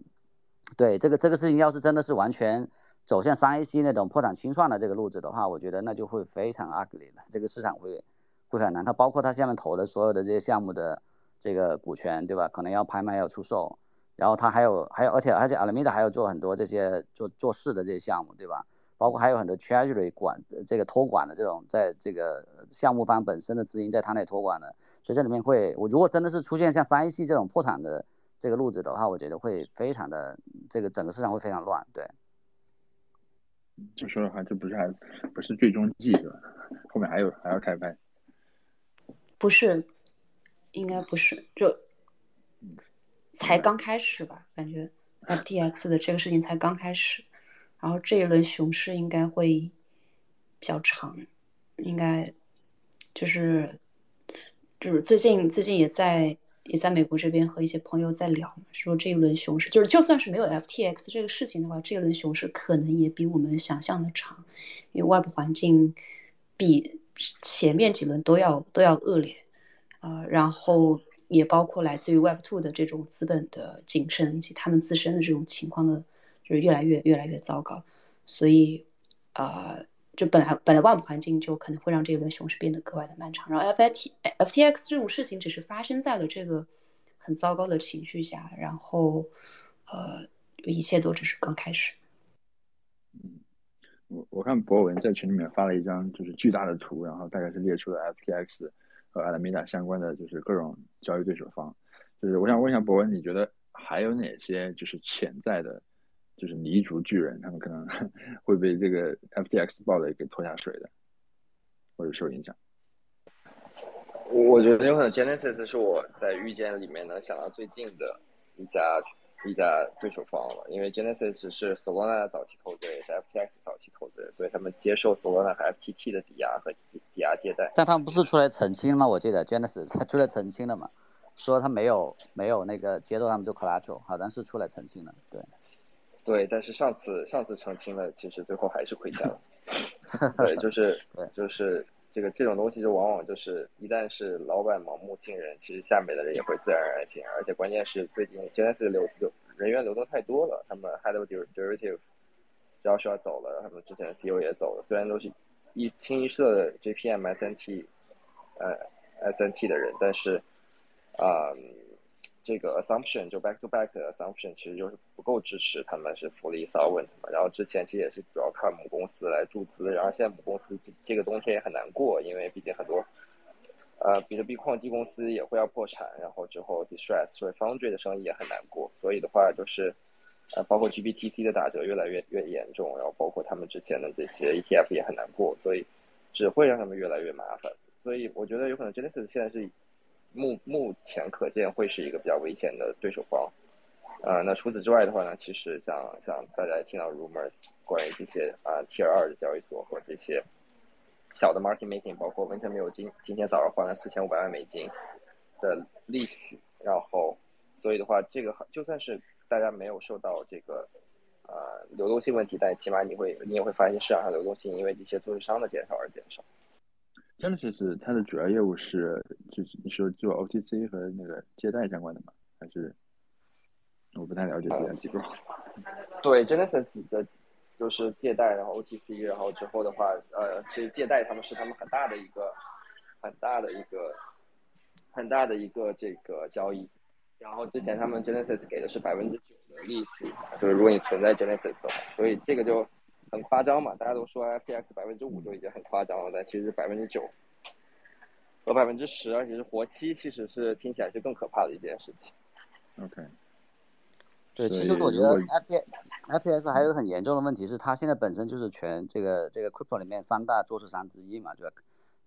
对这个这个事情，要是真的是完全走向三 A C 那种破产清算的这个路子的话，我觉得那就会非常 ugly 的，这个市场会会很难。看。包括他下面投的所有的这些项目的这个股权，对吧？可能要拍卖要出售。然后他还有还有，而且而且阿拉米达还有做很多这些做做事的这些项目，对吧？包括还有很多 treasury 管这个托管的这种，在这个项目方本身的资金在他那托管的，所以这里面会，我如果真的是出现像三一系这种破产的这个路子的话，我觉得会非常的这个整个市场会非常乱，对。就说的话，这不是还不是最终季是吧？后面还有还要开拍？不是，应该不是，就。才刚开始吧，感觉 FTX 的这个事情才刚开始，然后这一轮熊市应该会比较长，应该就是就是最近最近也在也在美国这边和一些朋友在聊，说这一轮熊市就是就算是没有 FTX 这个事情的话，这一轮熊市可能也比我们想象的长，因为外部环境比前面几轮都要都要恶劣，呃，然后。也包括来自于 Web Two 的这种资本的谨慎以及他们自身的这种情况的，就是越来越越来越糟糕，所以，呃，就本来本来外部环境就可能会让这一轮熊市变得格外的漫长。然后 F I T F T X 这种事情只是发生在了这个很糟糕的情绪下，然后呃，一切都只是刚开始。嗯，我我看博文在群里面发了一张就是巨大的图，然后大概是列出了 FTX 和 Alameda 相关的就是各种交易对手方。就是我想问一下博文，你觉得还有哪些就是潜在的，就是泥足巨人，他们可能 会被这个 FTX 爆雷给拖下水的，或者受影响？我觉得有可能 Genesis 是我在遇见里面能想到最近的一家一家对手方了，因为 Genesis 是 Solana 的早期投资人，也是 FTX 早期投资人，所以他们接受 Solana 和 FTT 的抵押和抵押借贷。但他们不是出来澄清吗？我记得 Genesis 他出来澄清了嘛，说他没有没有那个接受他们做 collateral，好像是出来澄清了，对。对，但是上次上次澄清了，其实最后还是亏钱了。对，就是 对，就是。这个这种东西就往往就是一旦是老板盲目信任，其实下面的人也会自然而然信任。而且关键是最近 Genesis 流流人员流动太多了，他们 Head of Derivative Joshua 走了，他们之前的 CEO 也走了。虽然都是一清一色的 JPM SNT 呃 SNT 的人，但是啊。这个 assumption 就 back to back 的 assumption 其实就是不够支持他们是 fully solvent 嘛，然后之前其实也是主要靠母公司来注资，然后现在母公司这这个冬天也很难过，因为毕竟很多呃比特币矿机公司也会要破产，然后之后 distress 所以 foundry 的生意也很难过，所以的话就是呃包括 GBTC 的打折越来越越严重，然后包括他们之前的这些 ETF 也很难过，所以只会让他们越来越麻烦，所以我觉得有可能 Genesis 现在是。目目前可见会是一个比较危险的对手方，呃，那除此之外的话呢，其实像像大家听到 rumors 关于这些啊 Tier 二的交易所和这些小的 market making，包括 Wintermute 今今天早上还了四千五百万美金的利息，然后所以的话，这个就算是大家没有受到这个呃流动性问题，但起码你会你也会发现市场上流动性因为这些做市商的减少而减少。Genesis 它的主要业务是，就是你说做 OTC 和那个借贷相关的吗？还是我不太了解这家机构。对 Genesis 的，就是借贷，然后 OTC，然后之后的话，呃，其实借贷他们是他们很大的一个，很大的一个，很大的一个这个交易。然后之前他们 Genesis 给的是百分之九的利息，就是如果你存在 Genesis 的话，所以这个就。很夸张嘛？大家都说 FTX 百分之五就已经很夸张了，但其实百分之九和百分之十，而且是活期，其实是听起来是更可怕的一件事情。OK，对，其实我觉得 FT FTX 还有个很严重的问题是，它现在本身就是全这个这个 Crypto 里面三大做市商之一嘛，就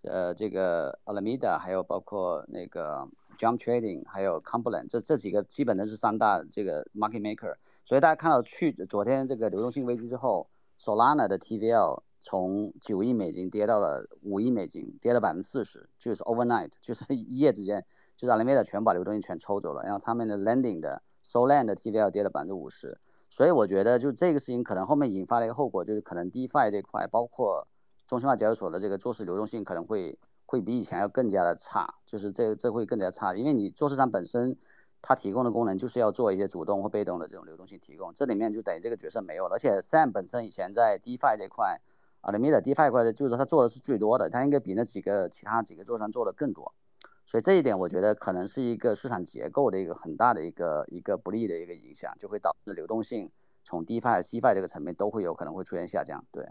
呃这个 Alameda，还有包括那个 Jump Trading，还有 Cumberland，这这几个基本的是三大这个 Market Maker。所以大家看到去昨天这个流动性危机之后。Solana 的 TVL 从九亿美金跌到了五亿美金，跌了百分之四十，就是 overnight，就是一夜之间，就是 Alameda 全把流动性全抽走了。然后他们的 Lending 的 Solana 的 TVL 跌了百分之五十，所以我觉得就这个事情可能后面引发了一个后果，就是可能 DeFi 这块，包括中心化交易所的这个做市流动性可能会会比以前要更加的差，就是这这会更加差，因为你做市场本身。它提供的功能就是要做一些主动或被动的这种流动性提供，这里面就等于这个角色没有了。而且 Sam 本身以前在 DeFi 这块，Alameda DeFi 这块的，就是他做的是最多的，他应该比那几个其他几个做商做的更多。所以这一点我觉得可能是一个市场结构的一个很大的一个一个不利的一个影响，就会导致流动性从 DeFi、Cfi 这个层面都会有可能会出现下降。对。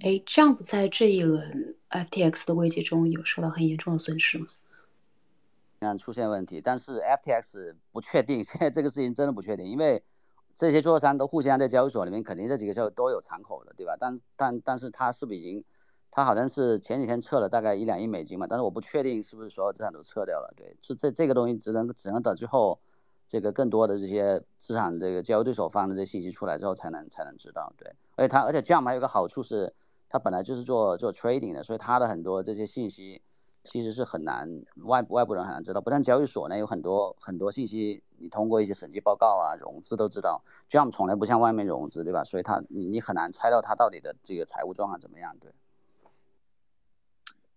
哎，Jump 在这一轮 FTX 的危机中有受到很严重的损失吗？嗯，出现问题，但是 FTX 不确定，现在这个事情真的不确定，因为这些做商都互相在交易所里面，肯定这几个交易都有敞口的，对吧？但但但是他是不是已经，他好像是前几天撤了大概一两亿美金嘛，但是我不确定是不是所有资产都撤掉了，对，是这这个东西只能只能等之后这个更多的这些资产这个交易对手方的这信息出来之后才能才能知道，对，而且它而且 Jump 还有个好处是，它本来就是做做 trading 的，所以它的很多这些信息。其实是很难，外外部人很难知道。不像交易所呢，有很多很多信息，你通过一些审计报告啊、融资都知道。这样从来不向外面融资，对吧？所以他你你很难猜到他到底的这个财务状况怎么样，对。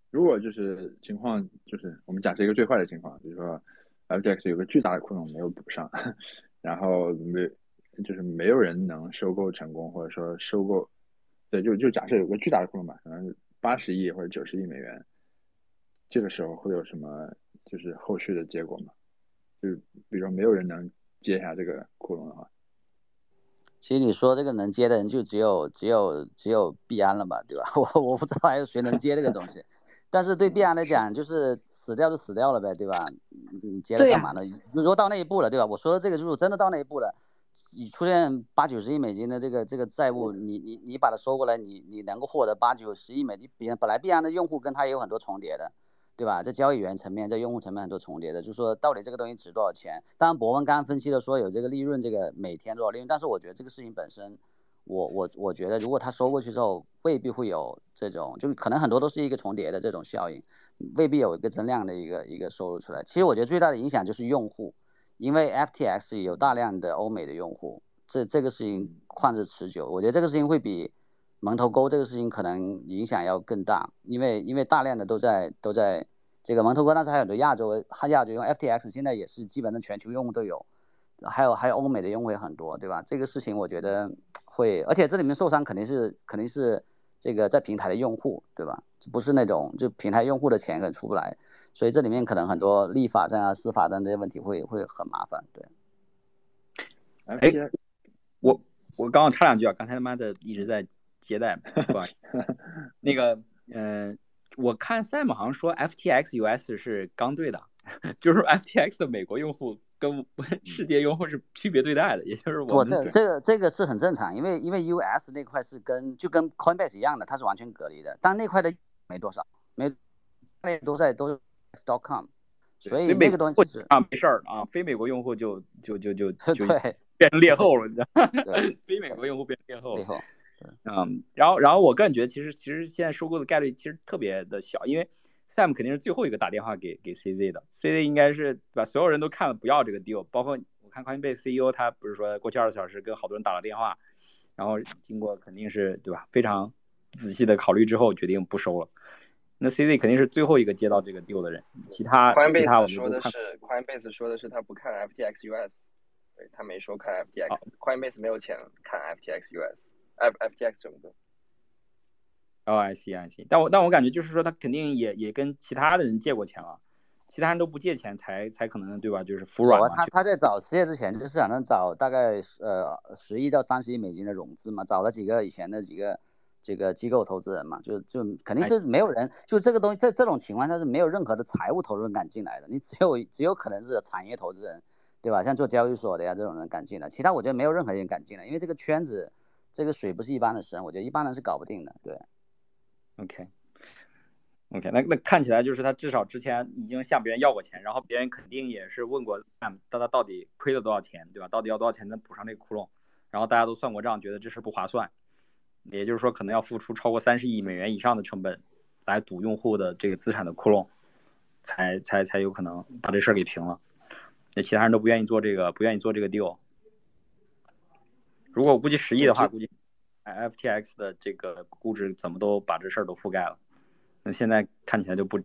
如果就是情况，就是我们假设一个最坏的情况，比如说 FTX 有个巨大的窟窿没有补上，然后没就是没有人能收购成功，或者说收购，对，就就假设有个巨大的窟窿吧，可能八十亿或者九十亿美元。这个时候会有什么就是后续的结果吗？就是比如说没有人能接下这个窟窿的话，其实你说这个能接的人就只有只有只有币安了吧，对吧？我我不知道还有谁能接这个东西，但是对币安来讲，就是死掉就死掉了呗，对吧？你接了干嘛呢？如果到那一步了，对吧？我说的这个就是真的到那一步了，你出现八九十亿美金的这个这个债务，你你你把它收过来，你你能够获得八九十亿美金，比本来币安的用户跟他也有很多重叠的。对吧？在交易员层面，在用户层面很多重叠的，就是说到底这个东西值多少钱？当然，博文刚刚分析的说有这个利润，这个每天多少利润，但是我觉得这个事情本身，我我我觉得如果他收过去之后，未必会有这种，就可能很多都是一个重叠的这种效应，未必有一个增量的一个一个收入出来。其实我觉得最大的影响就是用户，因为 FTX 有大量的欧美的用户，这这个事情旷日持久，我觉得这个事情会比。蒙头沟这个事情可能影响要更大，因为因为大量的都在都在这个蒙头哥当时还有很多亚洲，哈亚洲用 FTX 现在也是基本上全球用户都有，还有还有欧美的用户也很多，对吧？这个事情我觉得会，而且这里面受伤肯定是肯定是这个在平台的用户，对吧？不是那种就平台用户的钱可能出不来，所以这里面可能很多立法上啊、司法上这些问题会会很麻烦，对。哎，我我刚刚插两句啊，刚才他妈的一直在。接待，不好意思，那个，嗯，我看 Sam 好像说 FTX US 是刚兑的，就是 FTX 的美国用户跟世界用户是区别对待的，也就是我这这个这个是很正常，因为因为 US 那块是跟就跟 Coinbase 一样的，它是完全隔离的，但那块的没多少，没那都在都是 .com，所以那个东西啊没事儿啊，非美国用户就就就就 就对变成劣后了，你知道？非美国用户变成劣后。劣后。嗯，然后，然后我个人觉得，其实，其实现在收购的概率其实特别的小，因为 Sam 肯定是最后一个打电话给给 CZ 的，CZ 应该是把所有人都看了不要这个 deal，包括我看 Coinbase CEO 他不是说过去二十小时跟好多人打了电话，然后经过肯定是对吧，非常仔细的考虑之后决定不收了。那 CZ 肯定是最后一个接到这个 deal 的人，其他其他我们说的是。Coinbase 说的是他不看 FTX US，对他没说看 FTX，Coinbase 没有钱看 FTX US。F F T X 什么的，哦，I see I see，但我但我感觉就是说他肯定也也跟其他的人借过钱了，其他人都不借钱才才可能对吧？就是服软嘛。他他在找失业之前，就市场上找大概呃十亿到三十亿美金的融资嘛，找了几个以前的几个这个机构投资人嘛，就就肯定是没有人，就这个东西在这种情况下是没有任何的财务投资人敢进来的，你只有只有可能是产业投资人，对吧？像做交易所的呀这种人敢进来，其他我觉得没有任何人敢进来，因为这个圈子。这个水不是一般的深，我觉得一般人是搞不定的。对，OK，OK，那那看起来就是他至少之前已经向别人要过钱，然后别人肯定也是问过，他他到底亏了多少钱，对吧？到底要多少钱能补上这个窟窿？然后大家都算过账，觉得这事不划算，也就是说可能要付出超过三十亿美元以上的成本来赌用户的这个资产的窟窿，才才才有可能把这事儿给平了。那其他人都不愿意做这个，不愿意做这个 deal。如果我估计十亿的话，估计，FTX 的这个估值怎么都把这事儿都覆盖了。那现在看起来就不，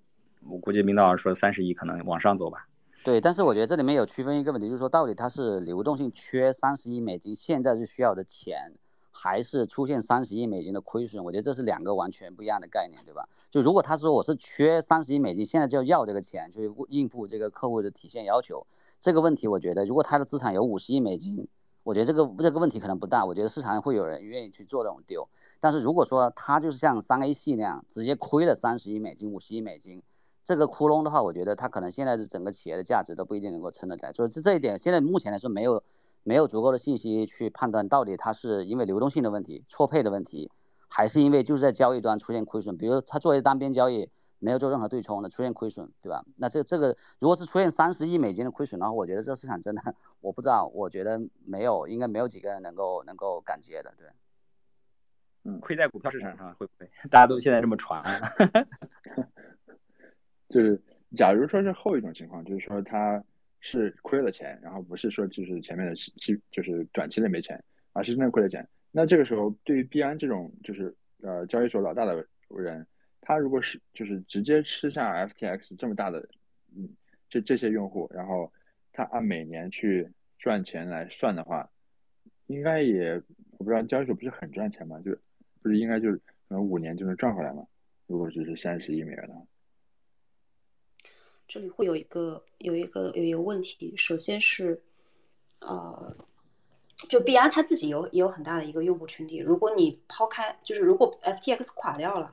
我估计明道说三十亿可能往上走吧。对，但是我觉得这里面有区分一个问题，就是说到底它是流动性缺三十亿美金，现在是需要的钱，还是出现三十亿美金的亏损？我觉得这是两个完全不一样的概念，对吧？就如果他说我是缺三十亿美金，现在就要这个钱去应付这个客户的体现要求，这个问题我觉得，如果他的资产有五十亿美金。我觉得这个这个问题可能不大，我觉得市场上会有人愿意去做这种 due。但是如果说他就是像三 A 系那样直接亏了三十亿美金、五十亿美金，这个窟窿的话，我觉得他可能现在是整个企业的价值都不一定能够撑得来。就是这一点，现在目前来说没有没有足够的信息去判断到底它是因为流动性的问题、错配的问题，还是因为就是在交易端出现亏损。比如他作为单边交易。没有做任何对冲的，出现亏损，对吧？那这这个如果是出现三十亿美金的亏损的话，我觉得这个市场真的，我不知道，我觉得没有，应该没有几个人能够能够敢接的，对。嗯，亏在股票市场上会不会？大家都现在这么传。就是，假如说是后一种情况，就是说他是亏了钱，然后不是说就是前面的期就是短期内没钱，而是真的亏了钱。那这个时候，对于币安这种就是呃交易所老大的人。他如果是就是直接吃下 FTX 这么大的，嗯，这这些用户，然后他按每年去赚钱来算的话，应该也我不知道交易所不是很赚钱吗？就不是应该就是可能五年就能赚回来吗？如果只是三十亿美元的话，这里会有一个有一个有一个问题，首先是，呃，就币安它自己有也有很大的一个用户群体。如果你抛开，就是如果 FTX 垮掉了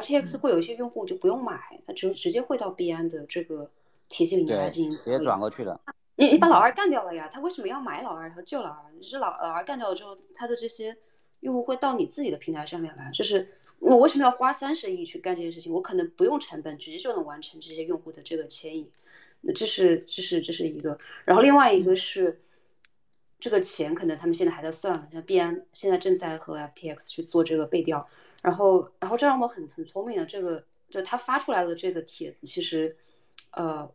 ，FTX 会有一些用户就不用买，他直直接会到币安的这个体系里面来进行直接转过去的。你你把老二干掉了呀，他为什么要买老二和救老二？你是老老二干掉了之后，他的这些用户会到你自己的平台上面来，就是。我为什么要花三十亿去干这件事情？我可能不用成本，直接就能完成这些用户的这个迁移。那这是这是这是一个。然后另外一个是，这个钱可能他们现在还在算了，像币安现在正在和 FTX 去做这个背调。然后然后这让我很很聪明的，这个就他发出来的这个帖子，其实，呃，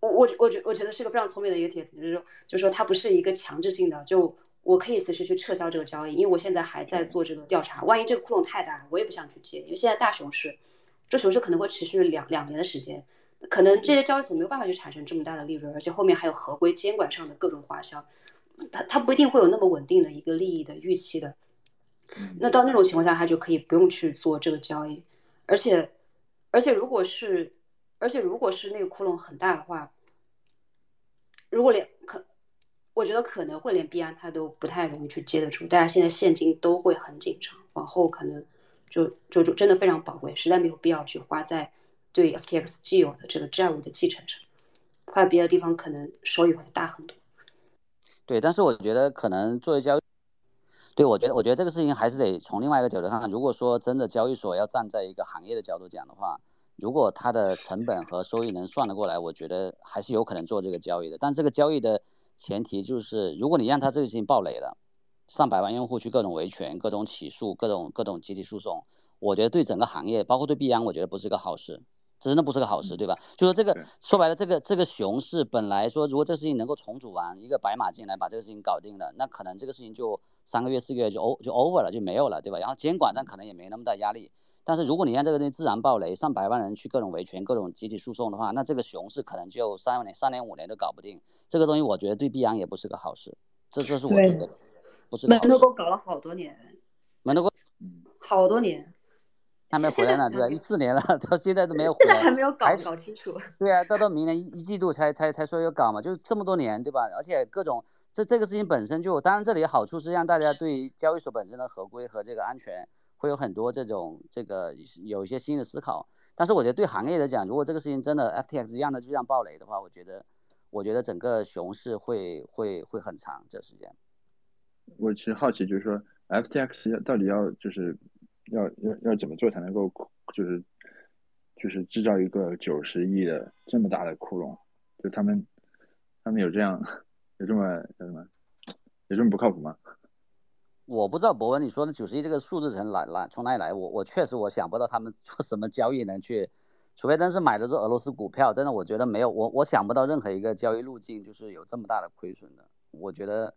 我我我觉我觉得是个非常聪明的一个帖子，就是说就是说它不是一个强制性的就。我可以随时去撤销这个交易，因为我现在还在做这个调查。万一这个窟窿太大，我也不想去接，因为现在大熊市，这熊市可能会持续两两年的时间，可能这些交易所没有办法去产生这么大的利润，而且后面还有合规监管上的各种花销，它它不一定会有那么稳定的一个利益的预期的。那到那种情况下，他就可以不用去做这个交易，而且而且如果是而且如果是那个窟窿很大的话，如果连可。我觉得可能会连币安他都不太容易去接得住，大家现在现金都会很紧张，往后可能就就就真的非常宝贵，实在没有必要去花在对 FTX 既有的这个债务的继承上，花在别的地方可能收益会大很多。对，但是我觉得可能作为交易，对我觉得我觉得这个事情还是得从另外一个角度看。如果说真的交易所要站在一个行业的角度讲的话，如果它的成本和收益能算得过来，我觉得还是有可能做这个交易的。但这个交易的。前提就是，如果你让他这个事情爆雷了，上百万用户去各种维权、各种起诉、各种各种集体诉讼，我觉得对整个行业，包括对币安，我觉得不是个好事，这真的不是个好事，对吧？就说这个说白了，这个这个熊市本来说，如果这事情能够重组完，一个白马进来把这个事情搞定了，那可能这个事情就三个月、四个月就 O 就 over 了，就没有了，对吧？然后监管上可能也没那么大压力。但是如果你让这个东西自然爆雷，上百万人去各种维权、各种集体诉讼的话，那这个熊市可能就三年、三年五年都搞不定。这个东西我觉得对币安也不是个好事。这这是我觉得不是。门头沟搞了好多年。门头沟，好多年。还没回来呢，对吧？一四年了，到现在都没有回来。现在还没有搞搞清楚。对啊，到 到明年一一季度才才才说要搞嘛，就是这么多年，对吧？而且各种这这个事情本身就，当然这里好处是让大家对交易所本身的合规和这个安全。会有很多这种这个有一些新的思考，但是我觉得对行业来讲，如果这个事情真的 FTX 一样的就这样暴雷的话，我觉得我觉得整个熊市会会会很长这时间。我其实好奇就是说 FTX 到底要就是要要要怎么做才能够就是就是制造一个九十亿的这么大的窟窿？就他们他们有这样有这么叫什么有这么不靠谱吗？我不知道博文你说的九十亿这个数字从哪来从哪里来？我我确实我想不到他们做什么交易能去，除非真是买的是俄罗斯股票，真的我觉得没有我我想不到任何一个交易路径就是有这么大的亏损的。我觉得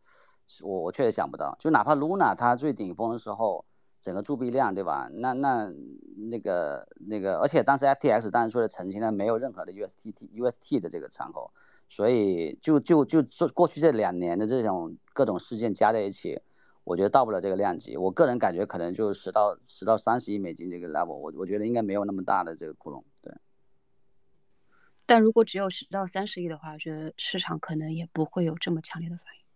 我我确实想不到，就哪怕 Luna 它最顶峰的时候，整个铸币量对吧？那那那个那个，而且当时 FTX 当时说的澄清了没有任何的 UST UST 的这个敞口，所以就就就做过去这两年的这种各种事件加在一起。我觉得到不了这个量级，我个人感觉可能就十到十到三十亿美金这个 level，我我觉得应该没有那么大的这个窟窿，对。但如果只有十到三十亿的话，我觉得市场可能也不会有这么强烈的反应。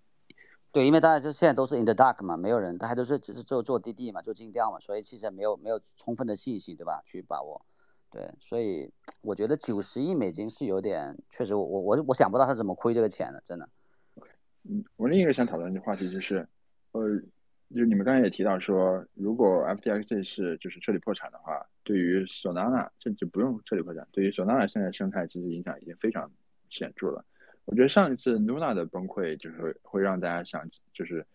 对，因为大家就现在都是 in the dark 嘛，没有人，大家都是只是做做滴滴嘛，做尽调嘛，所以其实没有没有充分的信息，对吧？去把握，对，所以我觉得九十亿美金是有点，确实我我我我想不到他怎么亏这个钱的，真的。嗯，我另一个想讨论的话题就是。呃，就是你们刚才也提到说，如果 FTX 是就是彻底破产的话，对于 Solana 甚至不用彻底破产，对于 Solana 现在生态其实影响已经非常显著了。我觉得上一次 Luna 的崩溃就是会让大家想，就是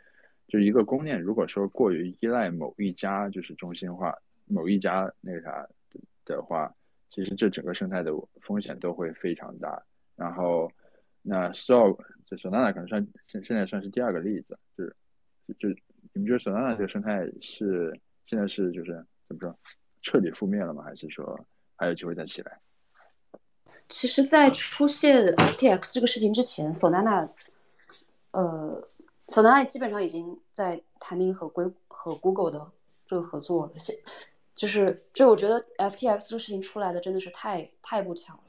就一个公链如果说过于依赖某一家就是中心化某一家那个啥的话，其实这整个生态的风险都会非常大。然后那 Sol 就 Solana 可能算现现在算是第二个例子，就是。就你们觉得 Solana 这个生态是现在是就是怎么说彻底覆灭了吗？还是说还有机会再起来？其实，在出现 FTX 这个事情之前，Solana，呃，Solana 基本上已经在谈定和硅和 Google 的这个合作了。现就是，就我觉得 FTX 这个事情出来的真的是太太不巧了。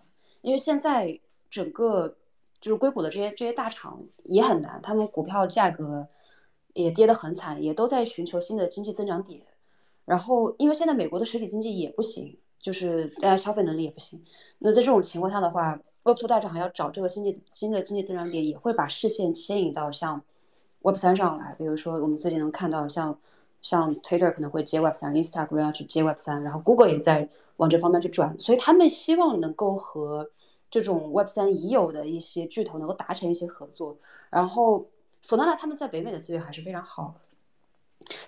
因为现在整个就是硅谷的这些这些大厂也很难，他们股票价格也跌得很惨，也都在寻求新的经济增长点。然后，因为现在美国的实体经济也不行，就是大家消费能力也不行。那在这种情况下的话，Web2 大厂还要找这个新的新的经济增长点，也会把视线牵引到像 Web3 上来。比如说，我们最近能看到像像 Twitter 可能会接 Web3，Instagram 去接 Web3，然后 Google 也在往这方面去转。所以他们希望能够和这种 Web3 已有的一些巨头能够达成一些合作。然后，索纳纳他们在北美的资源还是非常好。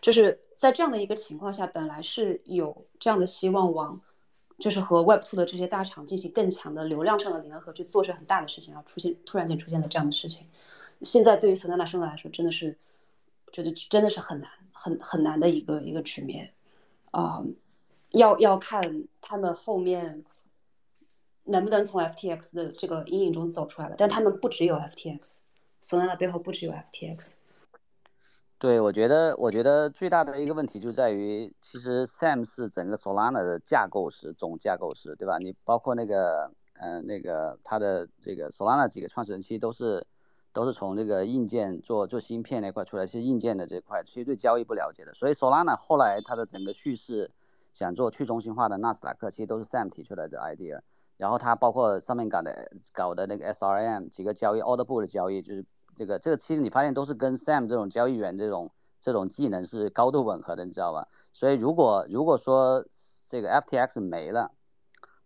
就是在这样的一个情况下，本来是有这样的希望往，就是和 Web Two 的这些大厂进行更强的流量上的联合，去做成很大的事情，然后出现突然间出现了这样的事情。现在对于索纳纳生来说，真的是觉得真的是很难、很很难的一个一个局面啊！要要看他们后面能不能从 FTX 的这个阴影中走出来了。但他们不只有 FTX，索纳纳背后不只有 FTX。对，我觉得，我觉得最大的一个问题就在于，其实 Sam 是整个 Solana 的架构师，总架构师，对吧？你包括那个，嗯，那个他的这个 Solana 几个创始人，其实都是都是从这个硬件做做芯片那块出来，其实硬件的这块其实对交易不了解的。所以 Solana 后来它的整个叙事想做去中心化的纳斯达克，其实都是 Sam 提出来的 idea。然后他包括上面搞的搞的那个 SRM 几个交易 Order Book 的交易，就是。这个这个其实你发现都是跟 Sam 这种交易员这种这种技能是高度吻合的，你知道吧？所以如果如果说这个 FTX 没了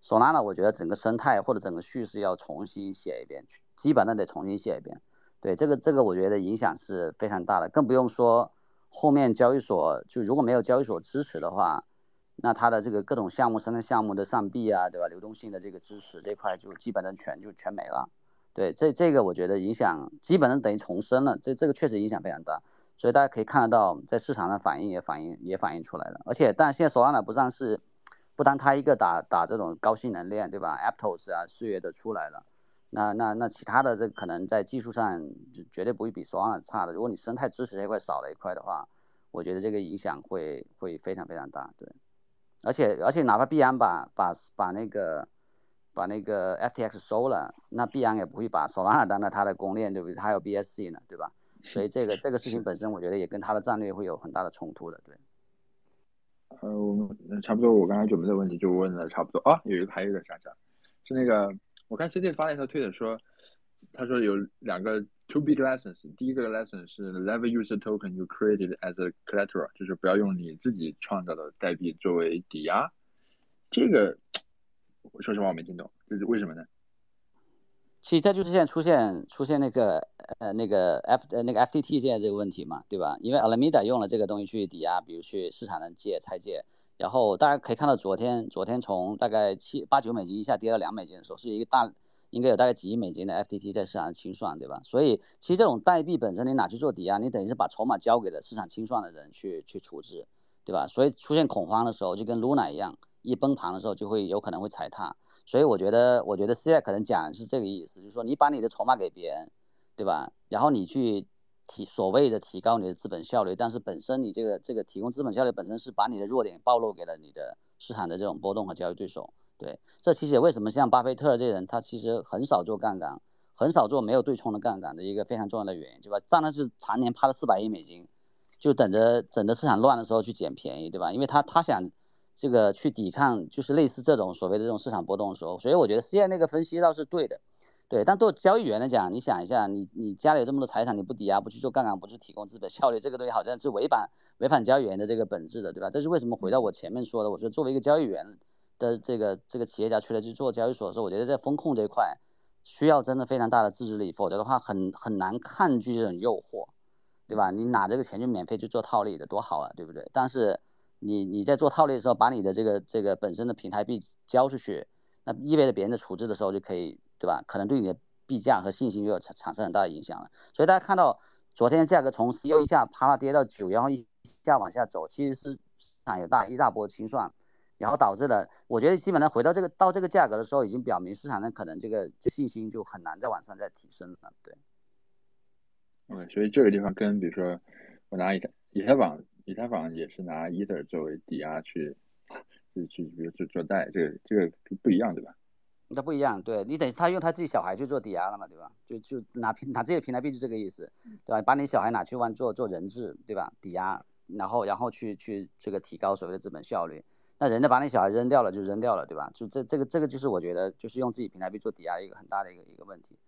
，Solana 我觉得整个生态或者整个叙事要重新写一遍，基本上得重新写一遍。对这个这个我觉得影响是非常大的，更不用说后面交易所就如果没有交易所支持的话，那它的这个各种项目生态项目的上币啊，对吧？流动性的这个支持这块就基本上全就全没了。对，这这个我觉得影响基本上等于重生了，这这个确实影响非常大，所以大家可以看得到，在市场上反应也反映也反映出来了。而且，但现在 Solana 不上市，不单它一个打打这种高性能链，对吧？Aptos 啊，四月都出来了，那那那其他的这可能在技术上就绝对不会比 Solana 差的。如果你生态支持这块少了一块的话，我觉得这个影响会会非常非常大。对，而且而且哪怕币安把把把那个。把那个 FTX 收了，那必然也不会把 Solana 当做它的公链，对不对？它有 BSC 呢，对吧？所以这个这个事情本身，我觉得也跟它的战略会有很大的冲突的，对。呃，我们差不多，我刚才准备的问题就问了差不多啊。有一个还有一个想想，是那个我看 CJ 发了一条推特说，他说有两个 two big lessons，第一个 lesson 是 never use a token you created as a collateral，就是不要用你自己创造的代币作为抵押，这个。我说实话，我没听懂，这是为什么呢？其实它就是现在出现出现那个呃那个 F 呃那个 FTT 现在这个问题嘛，对吧？因为 Alameda 用了这个东西去抵押，比如去市场上借拆借，然后大家可以看到昨天昨天从大概七八九美金一下跌到两美金的时候，是一个大应该有大概几亿美金的 FTT 在市场上清算，对吧？所以其实这种代币本身你拿去做抵押，你等于是把筹码交给了市场清算的人去去处置，对吧？所以出现恐慌的时候，就跟 Luna 一样。一崩盘的时候，就会有可能会踩踏，所以我觉得，我觉得现在可能讲是这个意思，就是说你把你的筹码给别人，对吧？然后你去提所谓的提高你的资本效率，但是本身你这个这个提供资本效率本身是把你的弱点暴露给了你的市场的这种波动和交易对手。对，这其实也为什么像巴菲特这些人，他其实很少做杠杆，很少做没有对冲的杠杆的一个非常重要的原因，对吧？账单是常年趴了四百亿美金，就等着等着市场乱的时候去捡便宜，对吧？因为他他想。这个去抵抗就是类似这种所谓的这种市场波动的时候，所以我觉得现在那个分析倒是对的，对。但做交易员来讲，你想一下，你你家里有这么多财产，你不抵押，不去做杠杆，不去提供资本效率，这个东西好像是违反违反交易员的这个本质的，对吧？这是为什么？回到我前面说的，我说作为一个交易员的这个这个企业家出来去做交易所的时候，我觉得在风控这一块需要真的非常大的自制力，否则的话很很难抗拒这种诱惑，对吧？你拿这个钱就免费去做套利的多好啊，对不对？但是。你你在做套利的时候，把你的这个这个本身的平台币交出去，那意味着别人的处置的时候就可以，对吧？可能对你的币价和信心就有产产生很大的影响了。所以大家看到昨天价格从十一下啪啦跌到九，然后一下往下走，其实是市场有大一大波清算，然后导致了，我觉得基本上回到这个到这个价格的时候，已经表明市场上可能这个信心就很难再往上再提升了，对。OK，所以这个地方跟比如说我拿以太以太坊。以太坊也是拿 Ether 作为抵押去，去去比如做做贷，这个这个不一样，对吧？那不一样，对你等于他用他自己小孩去做抵押了嘛，对吧？就就拿平拿这个平台币就这个意思，对吧？把你小孩拿去玩做做人质，对吧？抵押，然后然后去去这个提高所谓的资本效率。那人家把你小孩扔掉了就扔掉了，对吧？就这这个这个就是我觉得就是用自己平台币做抵押一个很大的一个一个问题，